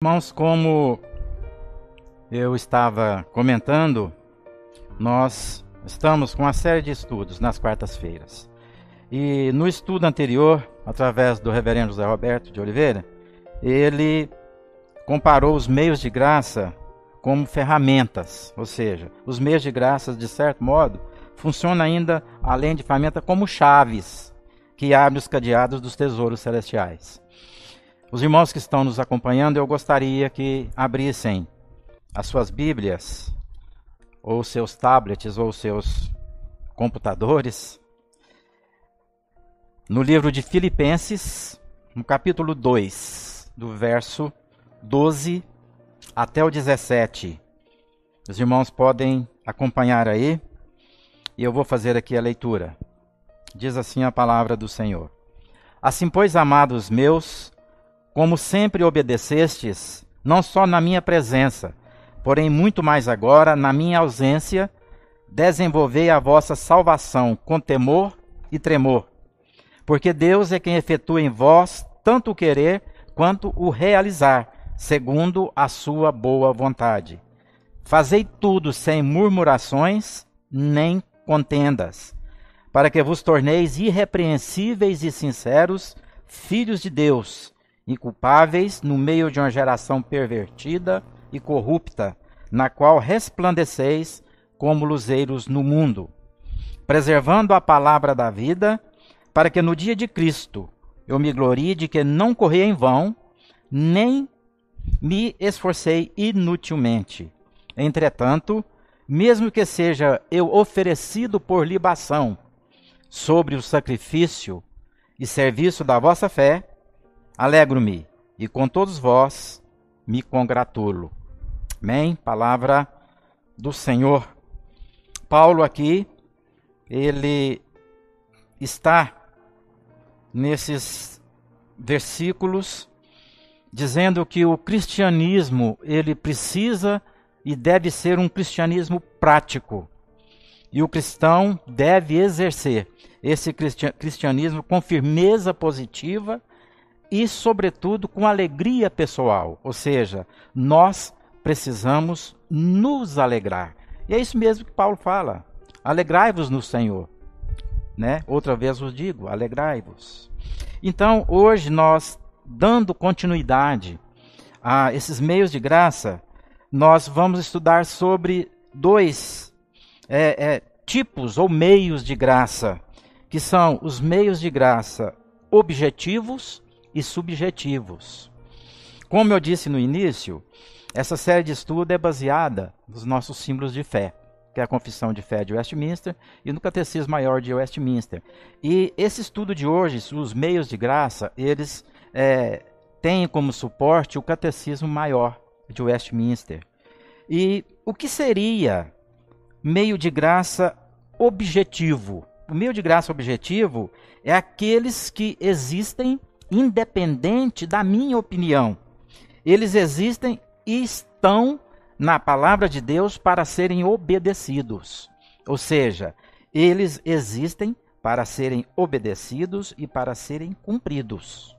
Irmãos, como eu estava comentando, nós estamos com uma série de estudos nas quartas-feiras. E no estudo anterior, através do reverendo José Roberto de Oliveira, ele comparou os meios de graça como ferramentas, ou seja, os meios de graça, de certo modo, funcionam ainda, além de ferramenta, como chaves que abrem os cadeados dos tesouros celestiais. Os irmãos que estão nos acompanhando, eu gostaria que abrissem as suas Bíblias, ou seus tablets, ou seus computadores, no livro de Filipenses, no capítulo 2, do verso 12 até o 17. Os irmãos podem acompanhar aí, e eu vou fazer aqui a leitura. Diz assim a palavra do Senhor: Assim, pois, amados meus, como sempre obedecestes, não só na minha presença, porém muito mais agora, na minha ausência, desenvolvei a vossa salvação com temor e tremor. Porque Deus é quem efetua em vós tanto o querer quanto o realizar, segundo a sua boa vontade. Fazei tudo sem murmurações nem contendas, para que vos torneis irrepreensíveis e sinceros, filhos de Deus, inculpáveis no meio de uma geração pervertida e corrupta, na qual resplandeceis como luzeiros no mundo, preservando a palavra da vida, para que no dia de Cristo eu me glorie de que não corri em vão, nem me esforcei inutilmente. Entretanto, mesmo que seja eu oferecido por libação sobre o sacrifício e serviço da vossa fé, Alegro-me e com todos vós me congratulo. Amém? Palavra do Senhor. Paulo aqui, ele está nesses versículos dizendo que o cristianismo, ele precisa e deve ser um cristianismo prático. E o cristão deve exercer esse cristianismo com firmeza positiva e, sobretudo, com alegria pessoal. Ou seja, nós precisamos nos alegrar. E é isso mesmo que Paulo fala. Alegrai-vos no Senhor. Né? Outra vez vos digo, alegrai-vos. Então, hoje nós, dando continuidade a esses meios de graça, nós vamos estudar sobre dois é, é, tipos ou meios de graça, que são os meios de graça objetivos e subjetivos. Como eu disse no início, essa série de estudo é baseada nos nossos símbolos de fé, que é a Confissão de Fé de Westminster e no Catecismo Maior de Westminster. E esse estudo de hoje, os meios de graça, eles é, têm como suporte o Catecismo Maior de Westminster. E o que seria meio de graça objetivo? O meio de graça objetivo é aqueles que existem independente da minha opinião. Eles existem e estão na palavra de Deus para serem obedecidos. Ou seja, eles existem para serem obedecidos e para serem cumpridos.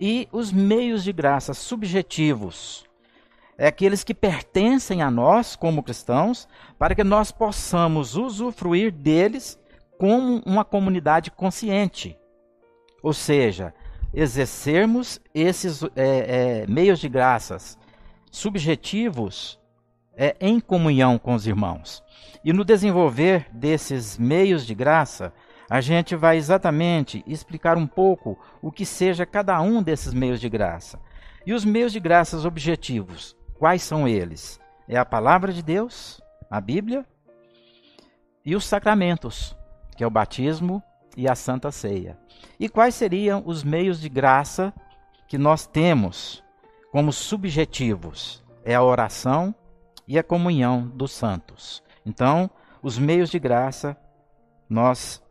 E os meios de graça subjetivos é aqueles que pertencem a nós como cristãos, para que nós possamos usufruir deles como uma comunidade consciente. Ou seja, exercermos esses é, é, meios de graças subjetivos é, em comunhão com os irmãos. E no desenvolver desses meios de graça, a gente vai exatamente explicar um pouco o que seja cada um desses meios de graça. E os meios de graças objetivos, quais são eles? É a palavra de Deus, a Bíblia, e os sacramentos, que é o batismo e a Santa Ceia. E quais seriam os meios de graça que nós temos como subjetivos? É a oração e a comunhão dos santos. Então, os meios de graça nós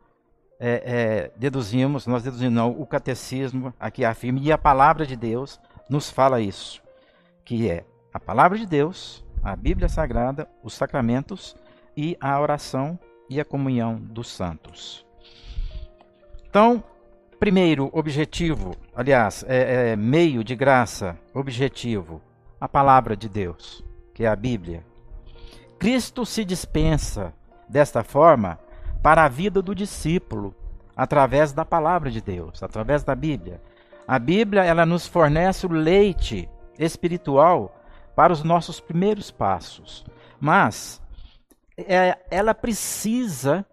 é, é, deduzimos, nós deduzimos, não, o catecismo aqui afirma, e a palavra de Deus nos fala isso, que é a palavra de Deus, a Bíblia Sagrada, os sacramentos e a oração e a comunhão dos santos. Então, primeiro objetivo, aliás, é, é, meio de graça, objetivo, a palavra de Deus, que é a Bíblia. Cristo se dispensa desta forma para a vida do discípulo, através da palavra de Deus, através da Bíblia. A Bíblia, ela nos fornece o leite espiritual para os nossos primeiros passos. Mas é, ela precisa,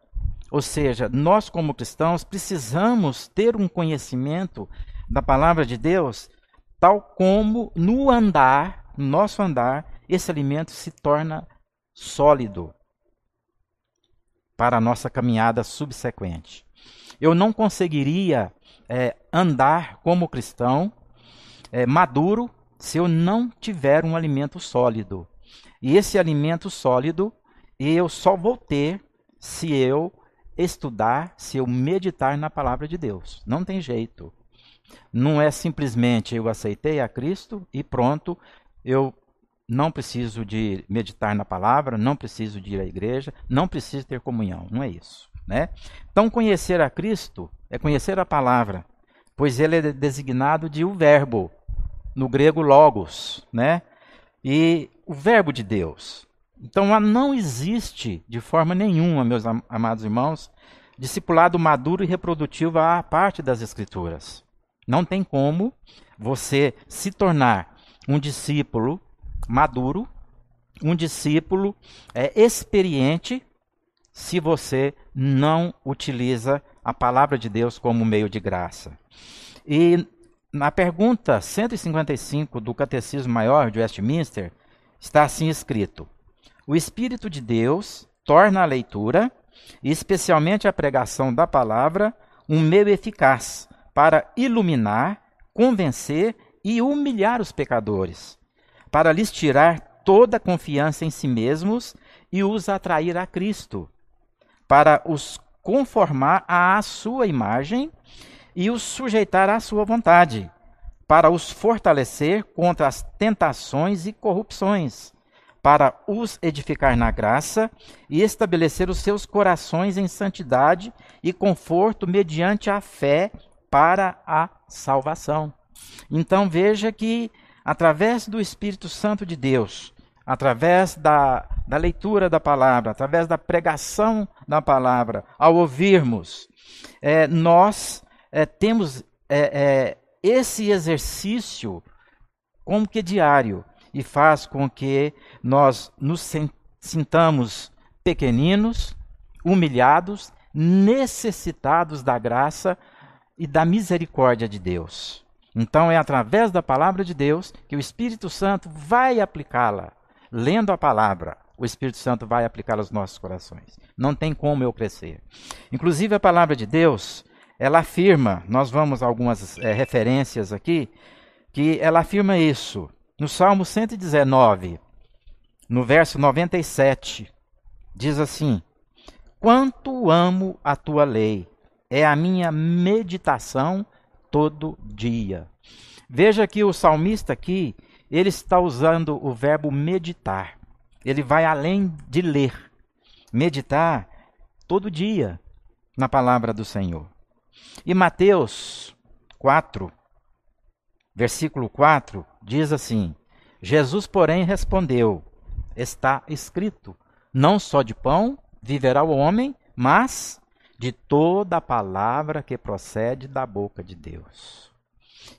ou seja, nós como cristãos precisamos ter um conhecimento da palavra de Deus, tal como no andar, no nosso andar, esse alimento se torna sólido para a nossa caminhada subsequente. Eu não conseguiria é, andar como cristão é, maduro se eu não tiver um alimento sólido. E esse alimento sólido eu só vou ter se eu estudar, se eu meditar na palavra de Deus. Não tem jeito. Não é simplesmente eu aceitei a Cristo e pronto, eu não preciso de meditar na palavra, não preciso de ir à igreja, não preciso ter comunhão. Não é isso. Né? Então, conhecer a Cristo é conhecer a palavra, pois ele é designado de o verbo, no grego logos, né? E o verbo de Deus. Então, não existe de forma nenhuma, meus amados irmãos, discipulado maduro e reprodutivo à parte das Escrituras. Não tem como você se tornar um discípulo maduro, um discípulo é, experiente, se você não utiliza a palavra de Deus como meio de graça. E na pergunta 155 do Catecismo Maior de Westminster, está assim escrito: O Espírito de Deus torna a leitura, e especialmente a pregação da palavra, um meio eficaz para iluminar, convencer e humilhar os pecadores, para lhes tirar toda a confiança em si mesmos e os atrair a Cristo, para os conformar à sua imagem e os sujeitar à sua vontade, para os fortalecer contra as tentações e corrupções, para os edificar na graça e estabelecer os seus corações em santidade e conforto mediante a fé para a salvação. Então veja que, através do Espírito Santo de Deus, através da, da leitura da palavra, através da pregação da palavra, ao ouvirmos, é, nós é, temos é, é esse exercício como que diário e faz com que nós nos sintamos pequeninos, humilhados, necessitados da graça e da misericórdia de Deus. Então é através da palavra de Deus que o Espírito Santo vai aplicá-la. Lendo a palavra, o Espírito Santo vai aplicá-la aos nossos corações. Não tem como eu crescer. Inclusive a palavra de Deus, ela afirma, nós vamos algumas é, referências aqui, que ela afirma isso. No Salmo 119, no verso 97, diz assim: Quanto amo a tua lei, é a minha meditação todo dia. Veja que o salmista aqui, ele está usando o verbo meditar. Ele vai além de ler. Meditar todo dia na palavra do Senhor. E Mateus 4, versículo 4, diz assim: Jesus, porém, respondeu: Está escrito: Não só de pão viverá o homem, mas de toda a palavra que procede da boca de Deus.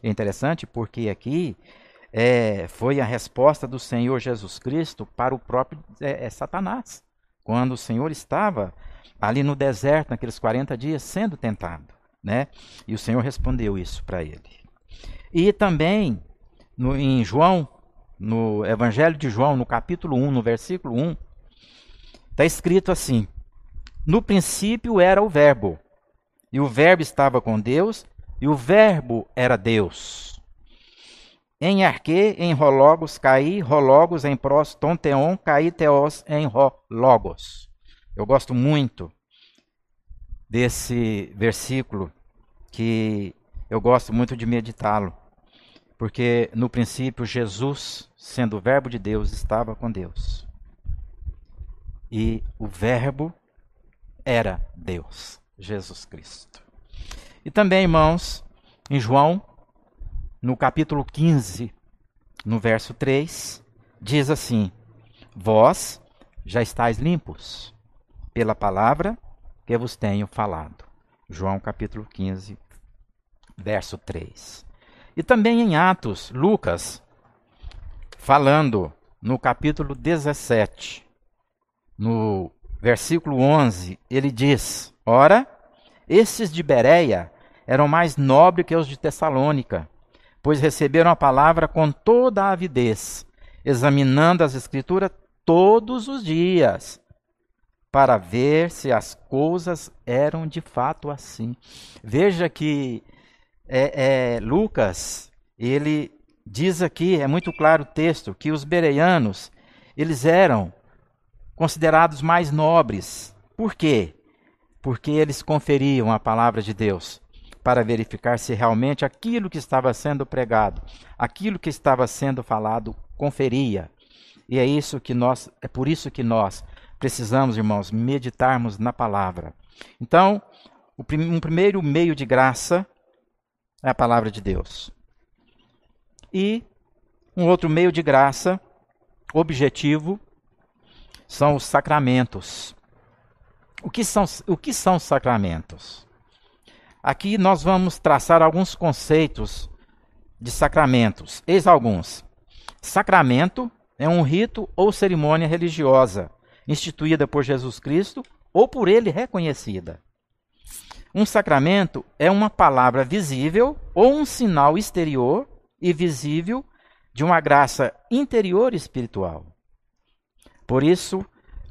É interessante porque aqui é, foi a resposta do Senhor Jesus Cristo para o próprio é, é, Satanás, quando o Senhor estava ali no deserto, naqueles 40 dias, sendo tentado. Né? E o Senhor respondeu isso para ele. E também no, em João, no Evangelho de João, no capítulo 1, no versículo 1, está escrito assim: no princípio era o Verbo, e o Verbo estava com Deus, e o Verbo era Deus. Em arque, em rologos, caí, rologos, em pros, tonteon, caí, teos, em rologos. Eu gosto muito desse versículo, que eu gosto muito de meditá-lo, porque no princípio Jesus, sendo o Verbo de Deus, estava com Deus. E o Verbo era Deus, Jesus Cristo. E também, irmãos, em João, no capítulo 15, no verso 3, diz assim: Vós já estáis limpos pela palavra que vos tenho falado. João capítulo 15, verso 3. E também em Atos, Lucas, falando no capítulo 17, no versículo 11, ele diz: Ora, esses de Bereia eram mais nobres que os de Tessalônica, pois receberam a palavra com toda a avidez, examinando as Escrituras todos os dias, para ver se as coisas eram de fato assim. Veja que é, é, Lucas, ele diz aqui, é muito claro o texto, que os bereianos, eles eram considerados mais nobres. Por quê? Porque eles conferiam a palavra de Deus para verificar se realmente aquilo que estava sendo pregado, aquilo que estava sendo falado, conferia. E é isso que nós, é por isso que nós precisamos, irmãos, meditarmos na palavra. Então, um primeiro meio de graça é a palavra de Deus. E um outro meio de graça, objetivo, são os sacramentos. O que são, o que são sacramentos? Aqui nós vamos traçar alguns conceitos de sacramentos. Eis alguns. Sacramento é um rito ou cerimônia religiosa instituída por Jesus Cristo ou por ele reconhecida. Um sacramento é uma palavra visível ou um sinal exterior e visível de uma graça interior espiritual. Por isso,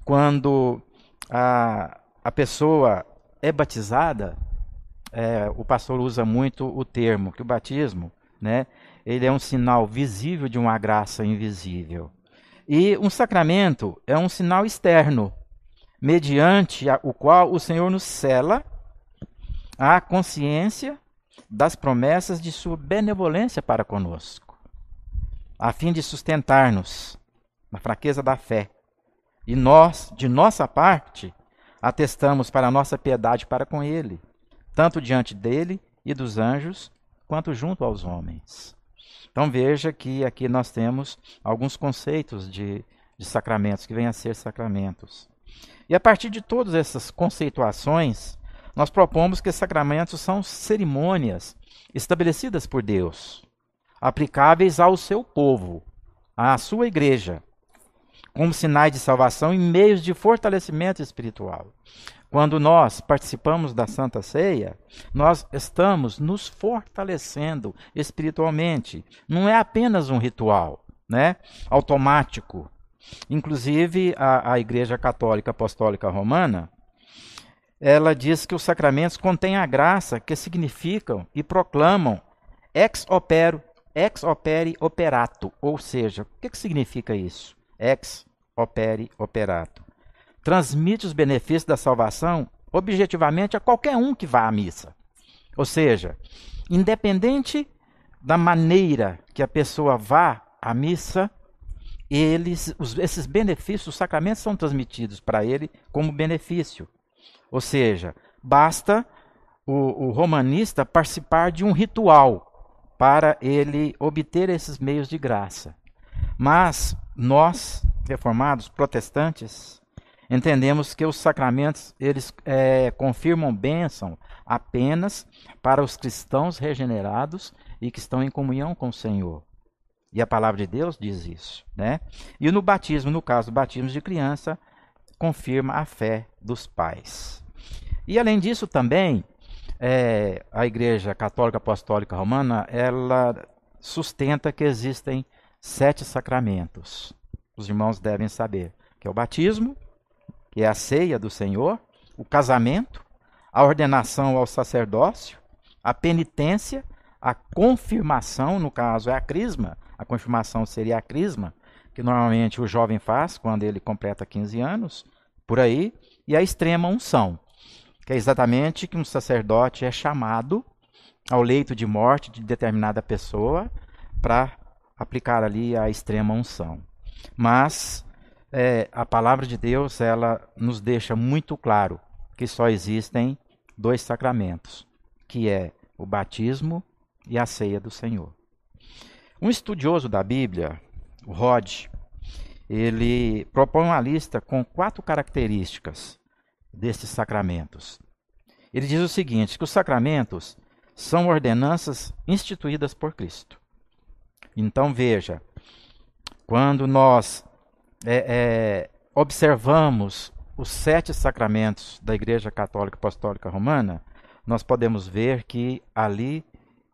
quando a, a pessoa é batizada, é, o pastor usa muito o termo que o batismo, né, ele é um sinal visível de uma graça invisível. E um sacramento é um sinal externo, mediante o qual o Senhor nos cela a consciência das promessas de sua benevolência para conosco, a fim de sustentar-nos na fraqueza da fé. E nós, de nossa parte, atestamos para a nossa piedade para com ele, tanto diante dele e dos anjos, quanto junto aos homens. Então veja que aqui nós temos alguns conceitos de, de sacramentos, que vêm a ser sacramentos. E a partir de todas essas conceituações, nós propomos que sacramentos são cerimônias estabelecidas por Deus, aplicáveis ao seu povo, à sua igreja, como sinais de salvação e meios de fortalecimento espiritual. Quando nós participamos da Santa Ceia, nós estamos nos fortalecendo espiritualmente. Não é apenas um ritual, né? Automático. Inclusive, a, a Igreja Católica Apostólica Romana, ela diz que os sacramentos contêm a graça que significam e proclamam ex opero, ex opere operato, ou seja, o que, que significa isso? Ex opere operato. Transmite os benefícios da salvação objetivamente a qualquer um que vá à missa. Ou seja, independente da maneira que a pessoa vá à missa, eles, os, esses benefícios, os sacramentos são transmitidos para ele como benefício. Ou seja, basta o, o romanista participar de um ritual para ele obter esses meios de graça. Mas nós, reformados, protestantes, entendemos que os sacramentos eles é, confirmam bênção apenas para os cristãos regenerados e que estão em comunhão com o Senhor. E a palavra de Deus diz isso, né? E no batismo, no caso do batismo de criança, confirma a fé dos pais. E além disso também, é, a Igreja Católica Apostólica Romana, ela sustenta que existem sete sacramentos. Os irmãos devem saber, que é o batismo, que é a ceia do Senhor, o casamento, a ordenação ao sacerdócio, a penitência, a confirmação, no caso é a crisma, a confirmação seria a crisma, que normalmente o jovem faz quando ele completa 15 anos, por aí, e a extrema unção, que é exatamente que um sacerdote é chamado ao leito de morte de determinada pessoa para aplicar ali a extrema unção. Mas é, a palavra de Deus ela nos deixa muito claro que só existem dois sacramentos, que é o batismo e a ceia do Senhor. Um estudioso da Bíblia, Rod, ele propõe uma lista com quatro características destes sacramentos. Ele diz o seguinte: que os sacramentos são ordenanças instituídas por Cristo. Então veja, quando nós é, é, observamos os sete sacramentos da Igreja Católica Apostólica Romana, nós podemos ver que ali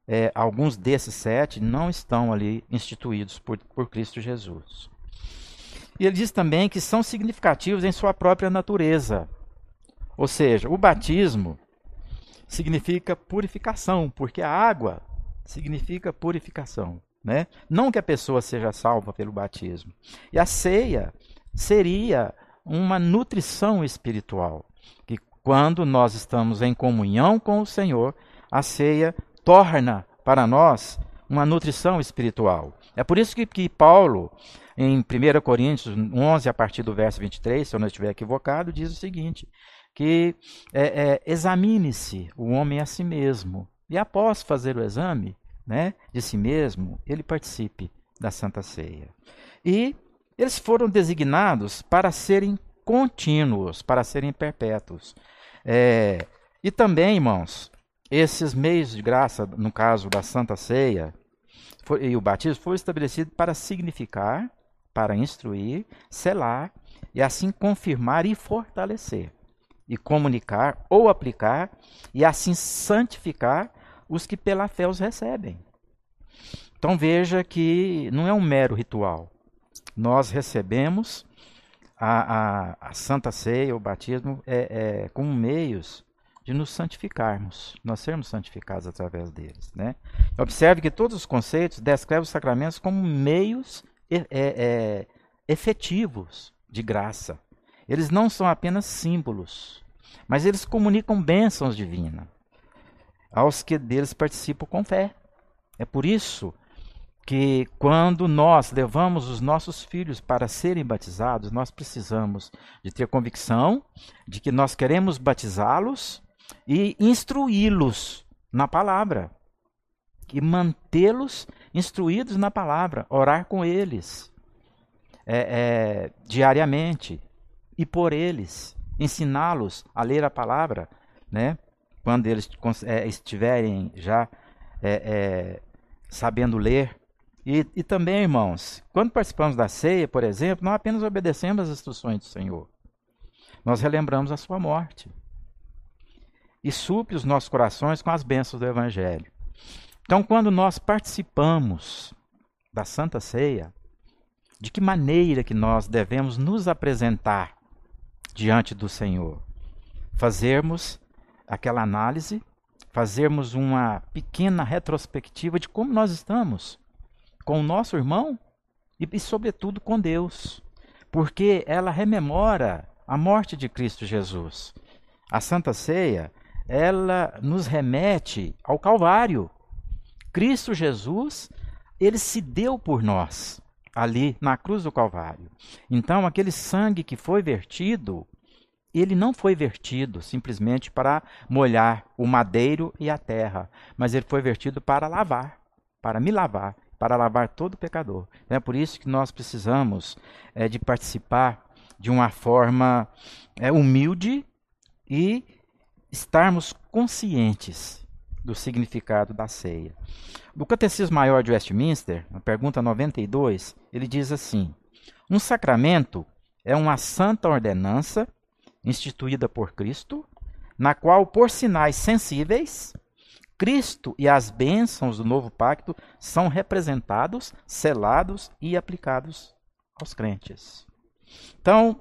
é, alguns desses sete não estão ali instituídos por, por Cristo Jesus. E ele diz também que são significativos em sua própria natureza. Ou seja, o batismo significa purificação, porque a água significa purificação. Né? Não que a pessoa seja salva pelo batismo. E a ceia seria uma nutrição espiritual, que quando nós estamos em comunhão com o Senhor, a ceia torna para nós uma nutrição espiritual. É por isso que, que Paulo, em 1 Coríntios 11, a partir do verso 23, se eu não estiver equivocado, diz o seguinte: que é, é, examine-se o homem a si mesmo, e após fazer o exame né, de si mesmo, ele participe da Santa Ceia. E eles foram designados para serem contínuos, para serem perpétuos. É, e também, irmãos, esses meios de graça, no caso da Santa Ceia foi, e o batismo, foram estabelecidos para significar, para instruir, selar e assim confirmar e fortalecer e comunicar ou aplicar e assim santificar os que pela fé os recebem. Então veja que não é um mero ritual. Nós recebemos a, a, a Santa Ceia, o batismo, é, é, como meios de nos santificarmos, nós sermos santificados através deles. Né? Observe que todos os conceitos descrevem os sacramentos como meios é, é, efetivos de graça. Eles não são apenas símbolos, mas eles comunicam bênçãos divinas aos que deles participam com fé. É por isso que quando nós levamos os nossos filhos para serem batizados, nós precisamos de ter convicção de que nós queremos batizá-los e instruí-los na palavra. E mantê-los instruídos na palavra, orar com eles é, é, diariamente e por eles, ensiná-los a ler a palavra, né? quando eles é, estiverem já é, é, sabendo ler. E, e também, irmãos, quando participamos da ceia, por exemplo, não apenas obedecemos as instruções do Senhor, nós relembramos a sua morte e supre os nossos corações com as bênçãos do Evangelho. Então, quando nós participamos da Santa Ceia, de que maneira que nós devemos nos apresentar diante do Senhor? Fazermos aquela análise, fazermos uma pequena retrospectiva de como nós estamos com o nosso irmão e, e sobretudo, com Deus, porque ela rememora a morte de Cristo Jesus. A Santa Ceia ela nos remete ao Calvário. Cristo Jesus, ele se deu por nós ali na cruz do Calvário. Então, aquele sangue que foi vertido, ele não foi vertido simplesmente para molhar o madeiro e a terra, mas ele foi vertido para lavar, para me lavar, para lavar todo pecador. É por isso que nós precisamos é, de participar de uma forma é, humilde e estarmos conscientes do significado da ceia. No Catecismo Maior de Westminster, na pergunta 92, ele diz assim: Um sacramento é uma santa ordenança instituída por Cristo, na qual, por sinais sensíveis, Cristo e as bênçãos do novo pacto são representados, selados e aplicados aos crentes. Então,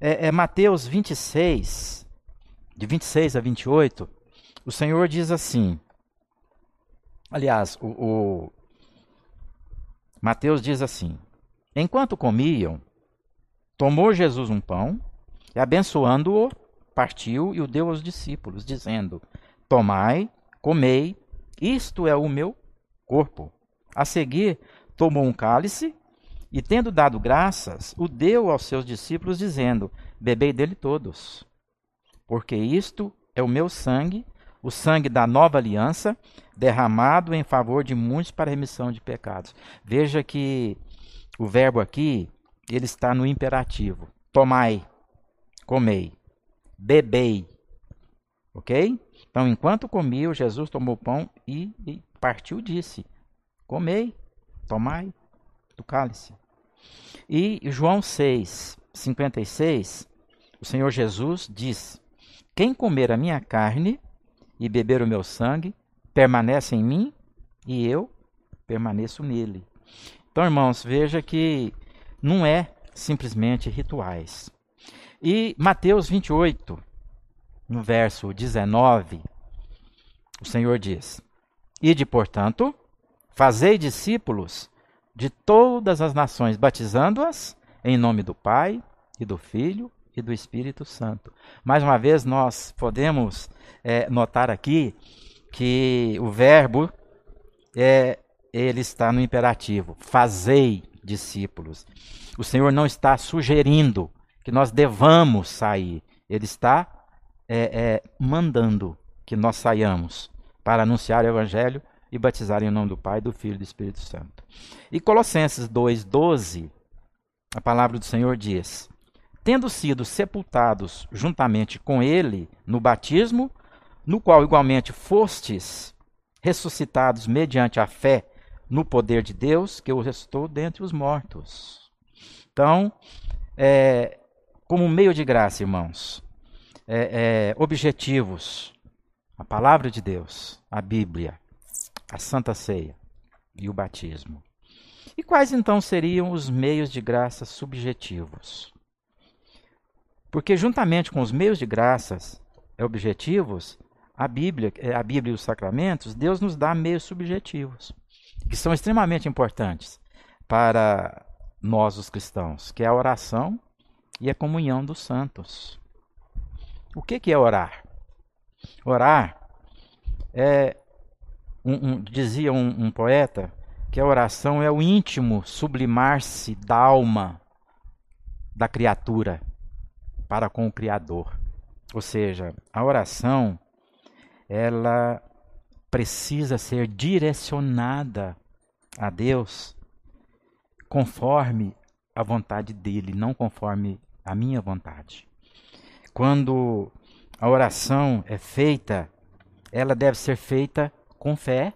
é, é Mateus 26, de 26 a 28, o Senhor diz assim. Aliás, o, o Mateus diz assim: Enquanto comiam, tomou Jesus um pão e, abençoando-o, partiu e o deu aos discípulos, dizendo: Tomai, comei, isto é o meu corpo. A seguir, tomou um cálice e, tendo dado graças, o deu aos seus discípulos, dizendo: Bebei dele todos porque isto é o meu sangue o sangue da nova aliança, derramado em favor de muitos para remissão de pecados. Veja que o verbo aqui, ele está no imperativo. Tomai, comei, bebei. Ok? Então, enquanto comiam, Jesus tomou pão e, e partiu disse: Comei, tomai do cálice. E João 6, 56, o Senhor Jesus diz: Quem comer a minha carne e beber o meu sangue, permanece em mim e eu permaneço nele. Então, irmãos, veja que não é simplesmente rituais. E Mateus 28, no verso 19, o Senhor diz: Ide, portanto, fazei discípulos de todas as nações, batizando-as em nome do Pai e do Filho e do Espírito Santo. Mais uma vez, nós podemos é, notar aqui que o verbo é, ele está no imperativo: fazei discípulos. O Senhor não está sugerindo que nós devamos sair, Ele está é, é, mandando que nós saiamos para anunciar o Evangelho e batizar em nome do Pai, do Filho e do Espírito Santo. E Colossenses 2,12, a palavra do Senhor diz: Tendo sido sepultados juntamente com Ele no batismo, no qual igualmente fostes ressuscitados mediante a fé no poder de Deus, que o restou dentre os mortos. Então, é, como meio de graça, irmãos, é, é, objetivos, a palavra de Deus, a Bíblia, a Santa Ceia e o batismo. E quais então seriam os meios de graça subjetivos? Porque juntamente com os meios de graças objetivos, a Bíblia, a Bíblia e os sacramentos, Deus nos dá meios subjetivos, que são extremamente importantes para nós os cristãos, que é a oração e a comunhão dos santos. O que, que é orar? Orar é, um, um, dizia um, um poeta, que a oração é o íntimo sublimar-se da alma da criatura para com o Criador. Ou seja, a oração ela precisa ser direcionada a Deus conforme a vontade dele, não conforme a minha vontade. Quando a oração é feita, ela deve ser feita com fé,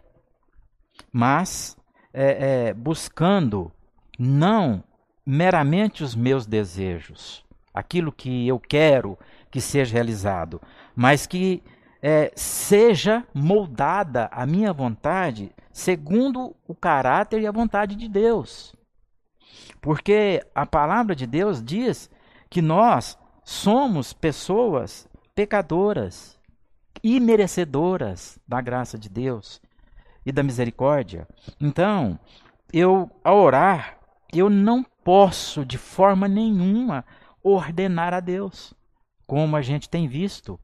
mas é, é, buscando não meramente os meus desejos, aquilo que eu quero que seja realizado, mas que é, seja moldada a minha vontade segundo o caráter e a vontade de Deus. Porque a palavra de Deus diz que nós somos pessoas pecadoras e merecedoras da graça de Deus e da misericórdia. Então, eu ao orar, eu não posso de forma nenhuma ordenar a Deus, como a gente tem visto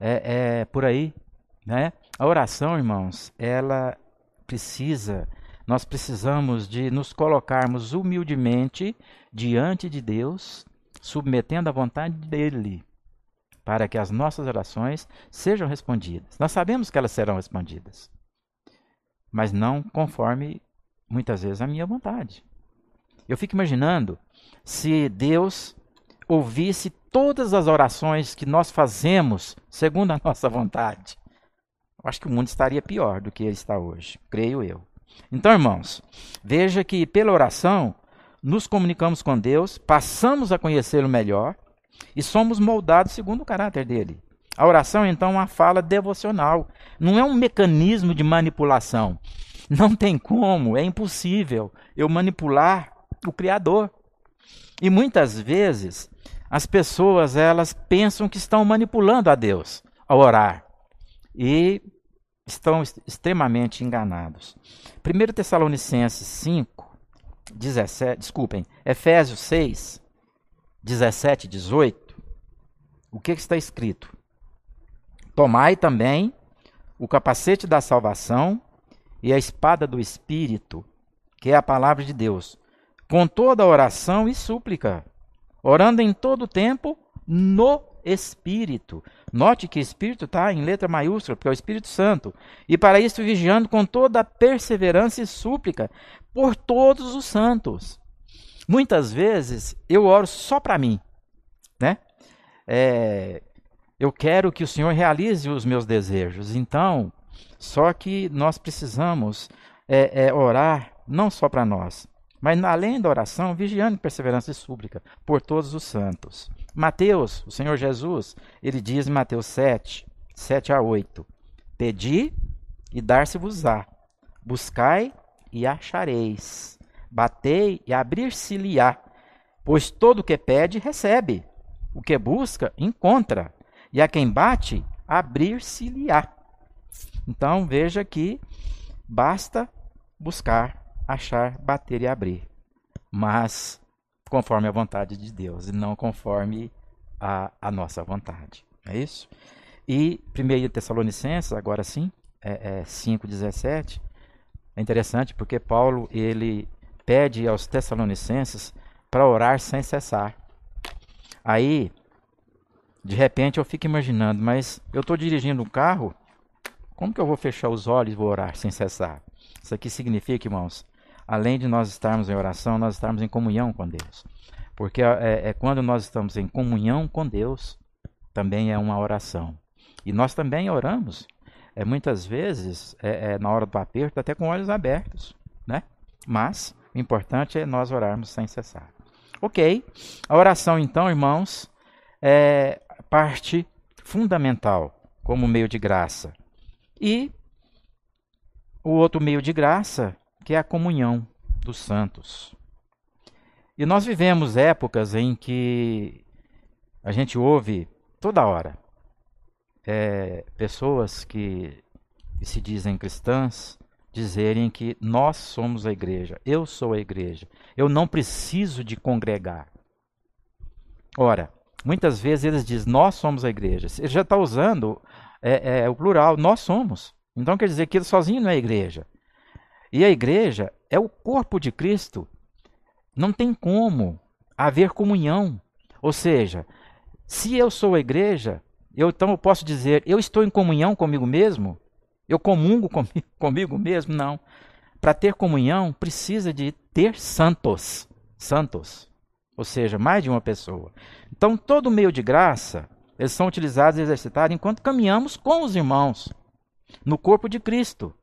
é, é, por aí, né? A oração, irmãos, ela precisa, nós precisamos de nos colocarmos humildemente diante de Deus, submetendo a vontade dele, para que as nossas orações sejam respondidas. Nós sabemos que elas serão respondidas, mas não conforme muitas vezes a minha vontade. Eu fico imaginando se Deus ouvisse todas as orações que nós fazemos segundo a nossa vontade, eu acho que o mundo estaria pior do que ele está hoje, creio eu. Então, irmãos, veja que pela oração nos comunicamos com Deus, passamos a conhecê-lo melhor e somos moldados segundo o caráter dele. A oração, então, é uma fala devocional, não é um mecanismo de manipulação. Não tem como, é impossível eu manipular o Criador. E muitas vezes as pessoas elas pensam que estão manipulando a Deus ao orar e estão extremamente enganados. 1 Tessalonicenses 5, 17, desculpem, Efésios 6, 17 e 18, o que, que está escrito? Tomai também o capacete da salvação e a espada do Espírito, que é a palavra de Deus, com toda oração e súplica orando em todo tempo no Espírito. Note que Espírito está em letra maiúscula, porque é o Espírito Santo. E para isso vigiando com toda perseverança e súplica por todos os santos. Muitas vezes eu oro só para mim, né? É, eu quero que o Senhor realize os meus desejos. Então, só que nós precisamos é, é, orar não só para nós, mas além da oração, vigiando perseverança e súplica por todos os santos. Mateus, o Senhor Jesus, ele diz em Mateus 7, 7 a 8: Pedi e dar-se-vos-á, buscai e achareis, batei e abrir-se-lhe-á, pois todo o que pede, recebe, o que busca, encontra, e a quem bate, abrir-se-lhe-á. Então veja que basta buscar, achar, bater e abrir. Mas conforme a vontade de Deus e não conforme a, a nossa vontade. É isso? E 1 Tessalonicenses, agora sim, é, é 5,17, é interessante porque Paulo ele pede aos Tessalonicenses para orar sem cessar. Aí, de repente, eu fico imaginando, mas eu estou dirigindo um carro, como que eu vou fechar os olhos e vou orar sem cessar? Isso aqui significa, irmãos, além de nós estarmos em oração, nós estarmos em comunhão com Deus. Porque é, é quando nós estamos em comunhão com Deus, também é uma oração. E nós também oramos, é, muitas vezes, é, é, na hora do aperto, até com olhos abertos. Né? Mas o importante é nós orarmos sem cessar. Ok, a oração, então, irmãos, é parte fundamental como meio de graça. E o outro meio de graça, que é a comunhão dos santos. E nós vivemos épocas em que a gente ouve toda hora é, pessoas que, que se dizem cristãs dizerem que nós somos a igreja, eu sou a igreja, eu não preciso de congregar. Ora, muitas vezes eles dizem nós somos a igreja. Ele já está usando é, é, o plural, nós somos. Então quer dizer que ele sozinho não é igreja. E a igreja é o corpo de Cristo. Não tem como haver comunhão. Ou seja, se eu sou a igreja, eu então eu posso dizer, eu estou em comunhão comigo mesmo? Eu comungo comigo, comigo mesmo? Não. Para ter comunhão, precisa de ter santos. Santos. Ou seja, mais de uma pessoa. Então, todo meio de graça, eles são utilizados e exercitados enquanto caminhamos com os irmãos no corpo de Cristo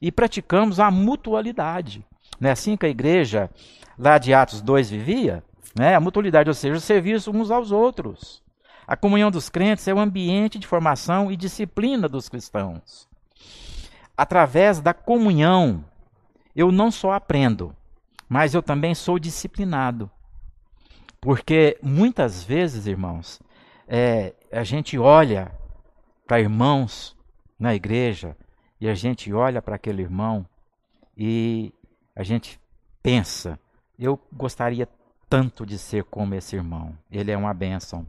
e praticamos a mutualidade. Não é assim que a igreja lá de Atos 2 vivia? Né? A mutualidade, ou seja, o serviço uns aos outros. A comunhão dos crentes é o ambiente de formação e disciplina dos cristãos. Através da comunhão, eu não só aprendo, mas eu também sou disciplinado. Porque muitas vezes, irmãos, é, a gente olha para irmãos na igreja e a gente olha para aquele irmão e a gente pensa: eu gostaria tanto de ser como esse irmão, ele é uma bênção.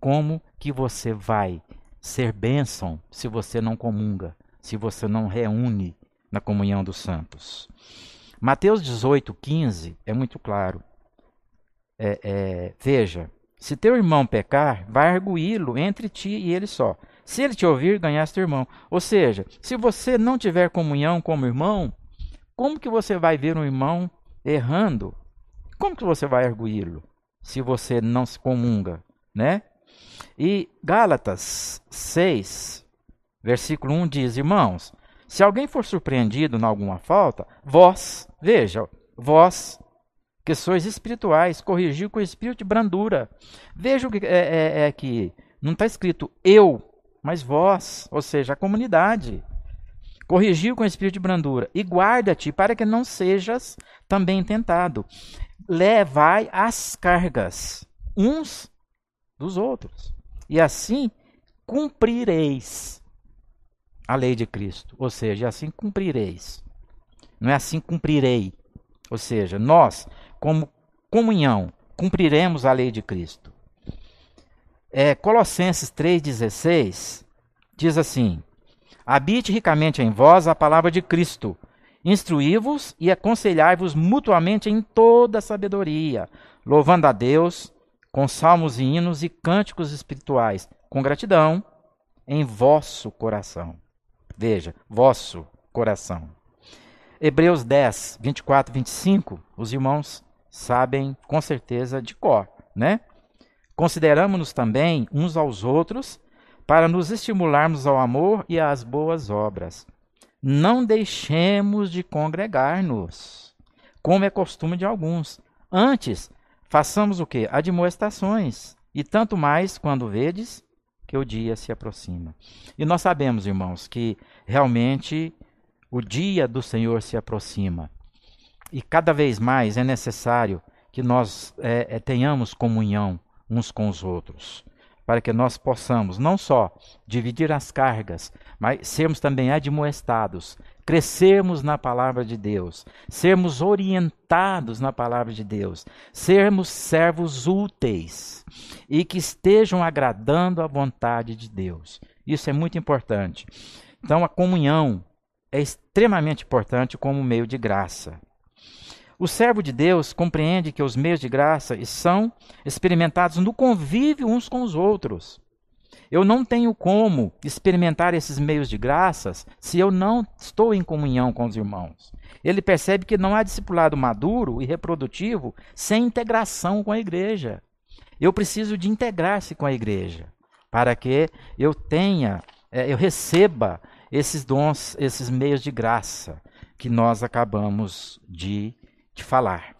Como que você vai ser bênção se você não comunga, se você não reúne na comunhão dos santos? Mateus 18, 15 é muito claro. É, é, veja, se teu irmão pecar, vai arguí-lo entre ti e ele só. Se ele te ouvir, ganhaste irmão. Ou seja, se você não tiver comunhão como irmão, como que você vai ver um irmão errando? Como que você vai arguí-lo se você não se comunga, né? E Gálatas 6, versículo 1 diz: Irmãos, se alguém for surpreendido em alguma falta, vós, veja, vós que sois espirituais, corrigiu com espírito de brandura. Veja o que é, é, é que não está escrito eu mas vós, ou seja, a comunidade. Corrigiu com espírito de brandura e guarda-te para que não sejas também tentado. Levai as cargas uns dos outros, e assim cumprireis a lei de Cristo. Ou seja, assim cumprireis. Não é assim cumprirei. Ou seja, nós, como comunhão, cumpriremos a lei de Cristo. É, Colossenses 3,16 diz assim: Habite ricamente em vós a palavra de Cristo, instruí-vos e aconselhai-vos mutuamente em toda sabedoria, louvando a Deus com salmos e hinos e cânticos espirituais, com gratidão em vosso coração. Veja, vosso coração. Hebreus 10, 24 e 25, os irmãos sabem com certeza de cor, né? Consideramos-nos também uns aos outros para nos estimularmos ao amor e às boas obras. Não deixemos de congregar-nos, como é costume de alguns. Antes, façamos o que? Admoestações, e tanto mais quando vedes que o dia se aproxima. E nós sabemos, irmãos, que realmente o dia do Senhor se aproxima. E cada vez mais é necessário que nós é, é, tenhamos comunhão uns com os outros, para que nós possamos não só dividir as cargas, mas sermos também admoestados, crescermos na palavra de Deus, sermos orientados na palavra de Deus, sermos servos úteis e que estejam agradando a vontade de Deus. Isso é muito importante. Então, a comunhão é extremamente importante como meio de graça. O servo de Deus compreende que os meios de graça são experimentados no convívio uns com os outros. Eu não tenho como experimentar esses meios de graças se eu não estou em comunhão com os irmãos. Ele percebe que não há discipulado maduro e reprodutivo sem integração com a igreja. Eu preciso de integrar-se com a igreja para que eu tenha, é, eu receba esses dons, esses meios de graça que nós acabamos de de falar.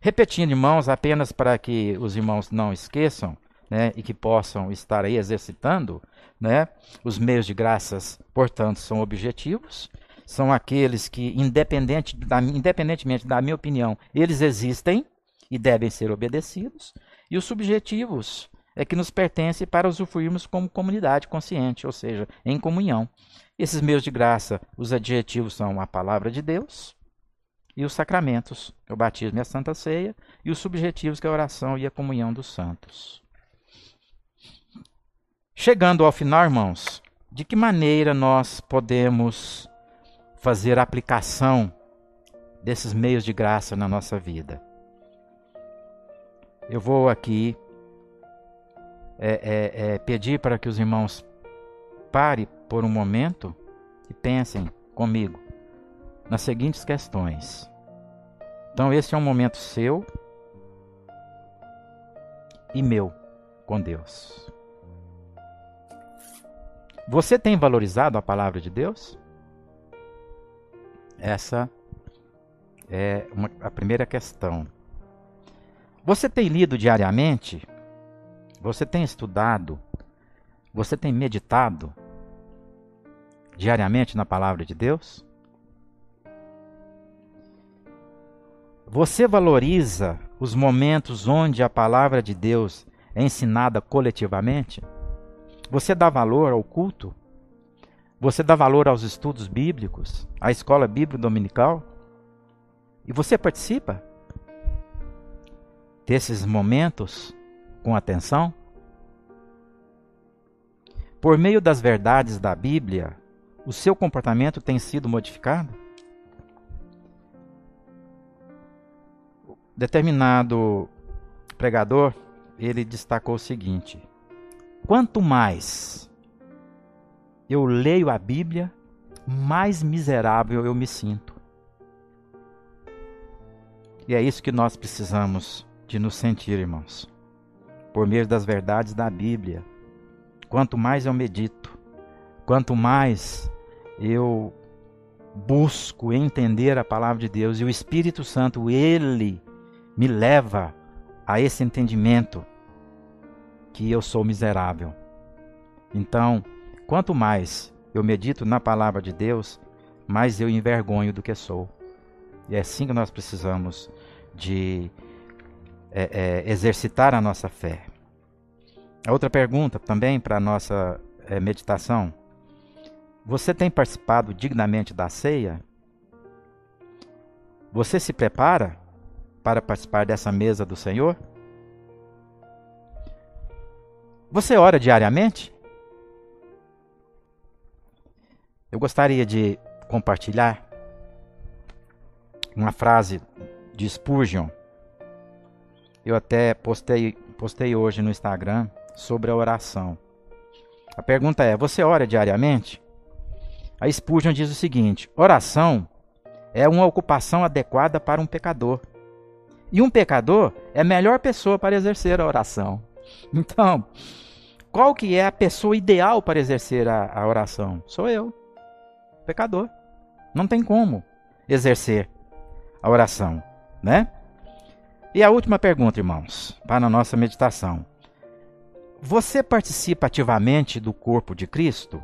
Repetindo, irmãos, apenas para que os irmãos não esqueçam, né, e que possam estar aí exercitando, né, os meios de graças, portanto, são objetivos, são aqueles que, independente da, independentemente da minha opinião, eles existem e devem ser obedecidos, e os subjetivos é que nos pertence para usufruirmos como comunidade consciente, ou seja, em comunhão. Esses meios de graça, os adjetivos são a palavra de Deus, e os sacramentos, o batismo e a santa ceia, e os subjetivos, que é a oração e a comunhão dos santos. Chegando ao final, irmãos, de que maneira nós podemos fazer aplicação desses meios de graça na nossa vida? Eu vou aqui é, é, é, pedir para que os irmãos parem por um momento e pensem comigo nas seguintes questões. Então, esse é um momento seu e meu com Deus. Você tem valorizado a palavra de Deus? Essa é uma, a primeira questão. Você tem lido diariamente? Você tem estudado? Você tem meditado diariamente na palavra de Deus? Você valoriza os momentos onde a palavra de Deus é ensinada coletivamente? Você dá valor ao culto? Você dá valor aos estudos bíblicos, à escola bíblica dominical? E você participa desses momentos com atenção? Por meio das verdades da Bíblia, o seu comportamento tem sido modificado? Determinado pregador, ele destacou o seguinte: quanto mais eu leio a Bíblia, mais miserável eu me sinto. E é isso que nós precisamos de nos sentir, irmãos. Por meio das verdades da Bíblia. Quanto mais eu medito, quanto mais eu busco entender a palavra de Deus e o Espírito Santo, ele me leva a esse entendimento que eu sou miserável. Então, quanto mais eu medito na palavra de Deus, mais eu envergonho do que sou. E é assim que nós precisamos de é, é, exercitar a nossa fé. A outra pergunta também para a nossa é, meditação. Você tem participado dignamente da ceia? Você se prepara para participar dessa mesa do Senhor? Você ora diariamente? Eu gostaria de compartilhar uma frase de Spurgeon. Eu até postei postei hoje no Instagram sobre a oração. A pergunta é: você ora diariamente? A Spurgeon diz o seguinte: oração é uma ocupação adequada para um pecador. E um pecador é a melhor pessoa para exercer a oração. Então, qual que é a pessoa ideal para exercer a, a oração? Sou eu, pecador. Não tem como exercer a oração, né? E a última pergunta, irmãos, para a nossa meditação. Você participa ativamente do corpo de Cristo?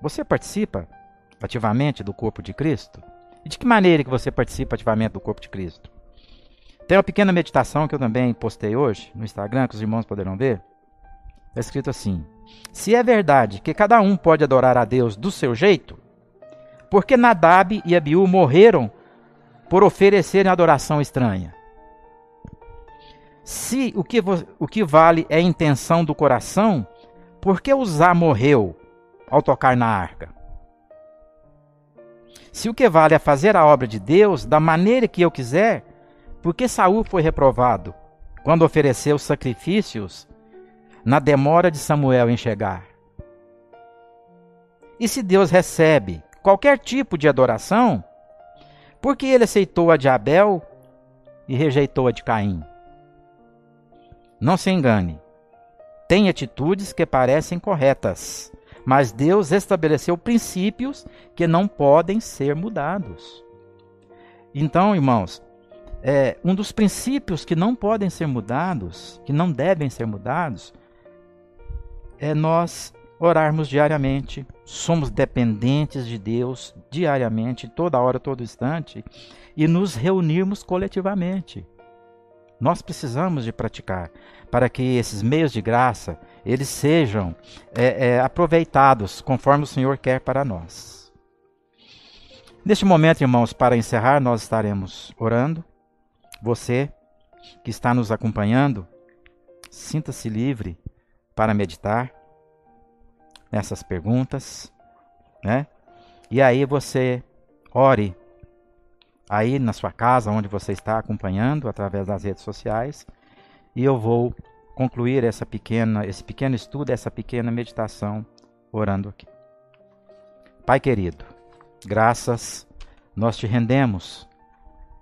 Você participa ativamente do corpo de Cristo? E de que maneira que você participa ativamente do corpo de Cristo? Tem uma pequena meditação que eu também postei hoje no Instagram, que os irmãos poderão ver. Está escrito assim: Se é verdade que cada um pode adorar a Deus do seu jeito, por que Nadab e Abiú morreram por oferecerem adoração estranha? Se o que, o que vale é a intenção do coração, por que Uzá morreu ao tocar na arca? Se o que vale é fazer a obra de Deus da maneira que eu quiser, por que Saul foi reprovado quando ofereceu sacrifícios na demora de Samuel em chegar? E se Deus recebe qualquer tipo de adoração, por que ele aceitou a de Abel e rejeitou a de Caim? Não se engane. Tem atitudes que parecem corretas, mas Deus estabeleceu princípios que não podem ser mudados. Então, irmãos, é, um dos princípios que não podem ser mudados, que não devem ser mudados, é nós orarmos diariamente. Somos dependentes de Deus diariamente, toda hora, todo instante, e nos reunirmos coletivamente. Nós precisamos de praticar para que esses meios de graça eles sejam é, é, aproveitados conforme o Senhor quer para nós. Neste momento, irmãos, para encerrar, nós estaremos orando. Você que está nos acompanhando, sinta-se livre para meditar nessas perguntas, né? E aí você ore aí na sua casa, onde você está acompanhando através das redes sociais, e eu vou concluir essa pequena, esse pequeno estudo, essa pequena meditação orando aqui. Pai querido, graças nós te rendemos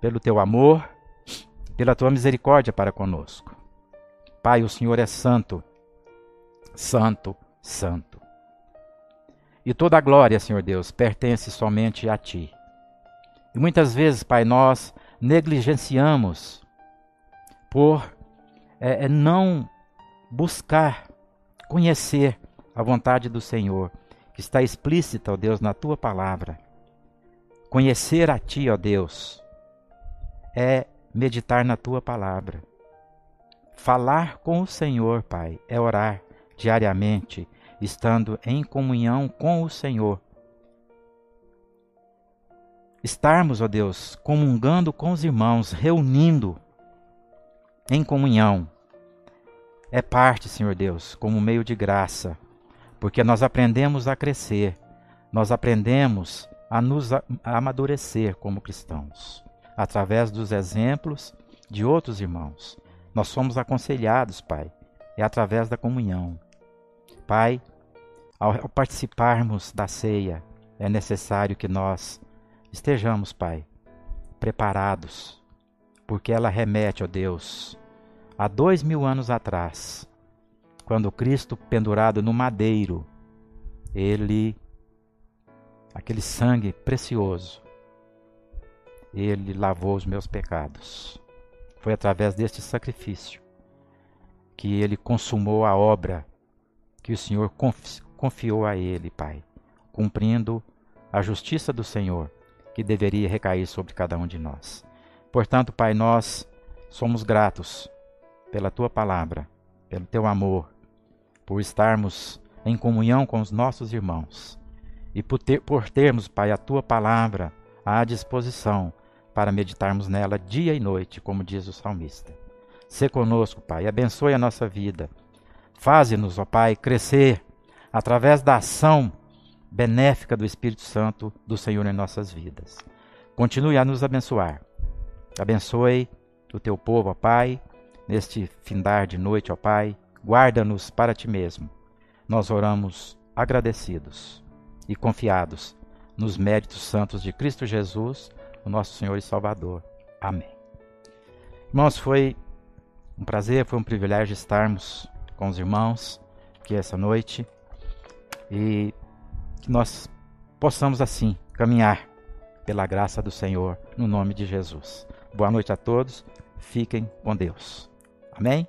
pelo teu amor, pela tua misericórdia para conosco. Pai, o Senhor é santo, santo, santo. E toda a glória, Senhor Deus, pertence somente a ti. E muitas vezes, Pai, nós negligenciamos por é, é não buscar conhecer a vontade do Senhor, que está explícita, ó Deus, na tua palavra. Conhecer a ti, ó Deus, é meditar na tua palavra. Falar com o Senhor, Pai, é orar diariamente, estando em comunhão com o Senhor. Estarmos, ó Deus, comungando com os irmãos, reunindo em comunhão, é parte, Senhor Deus, como meio de graça, porque nós aprendemos a crescer, nós aprendemos a nos amadurecer como cristãos, através dos exemplos de outros irmãos. Nós somos aconselhados, Pai, é através da comunhão. Pai, ao participarmos da ceia, é necessário que nós estejamos, Pai, preparados, porque ela remete, ó Deus, a dois mil anos atrás, quando Cristo pendurado no madeiro, ele, aquele sangue precioso, ele lavou os meus pecados. Foi através deste sacrifício que ele consumou a obra que o Senhor confiou a ele, Pai, cumprindo a justiça do Senhor que deveria recair sobre cada um de nós. Portanto, Pai, nós somos gratos pela tua palavra, pelo teu amor, por estarmos em comunhão com os nossos irmãos e por, ter, por termos, Pai, a tua palavra à disposição para meditarmos nela dia e noite, como diz o salmista. Se conosco, Pai, abençoe a nossa vida. Faze-nos, ó Pai, crescer através da ação benéfica do Espírito Santo do Senhor em nossas vidas. Continue a nos abençoar. Abençoe o teu povo, ó Pai, neste findar de noite, ó Pai, guarda-nos para ti mesmo. Nós oramos agradecidos e confiados nos méritos santos de Cristo Jesus, o nosso Senhor e Salvador. Amém. Irmãos, foi um prazer, foi um privilégio estarmos com os irmãos aqui essa noite e que nós possamos assim caminhar pela graça do Senhor, no nome de Jesus. Boa noite a todos, fiquem com Deus. Amém?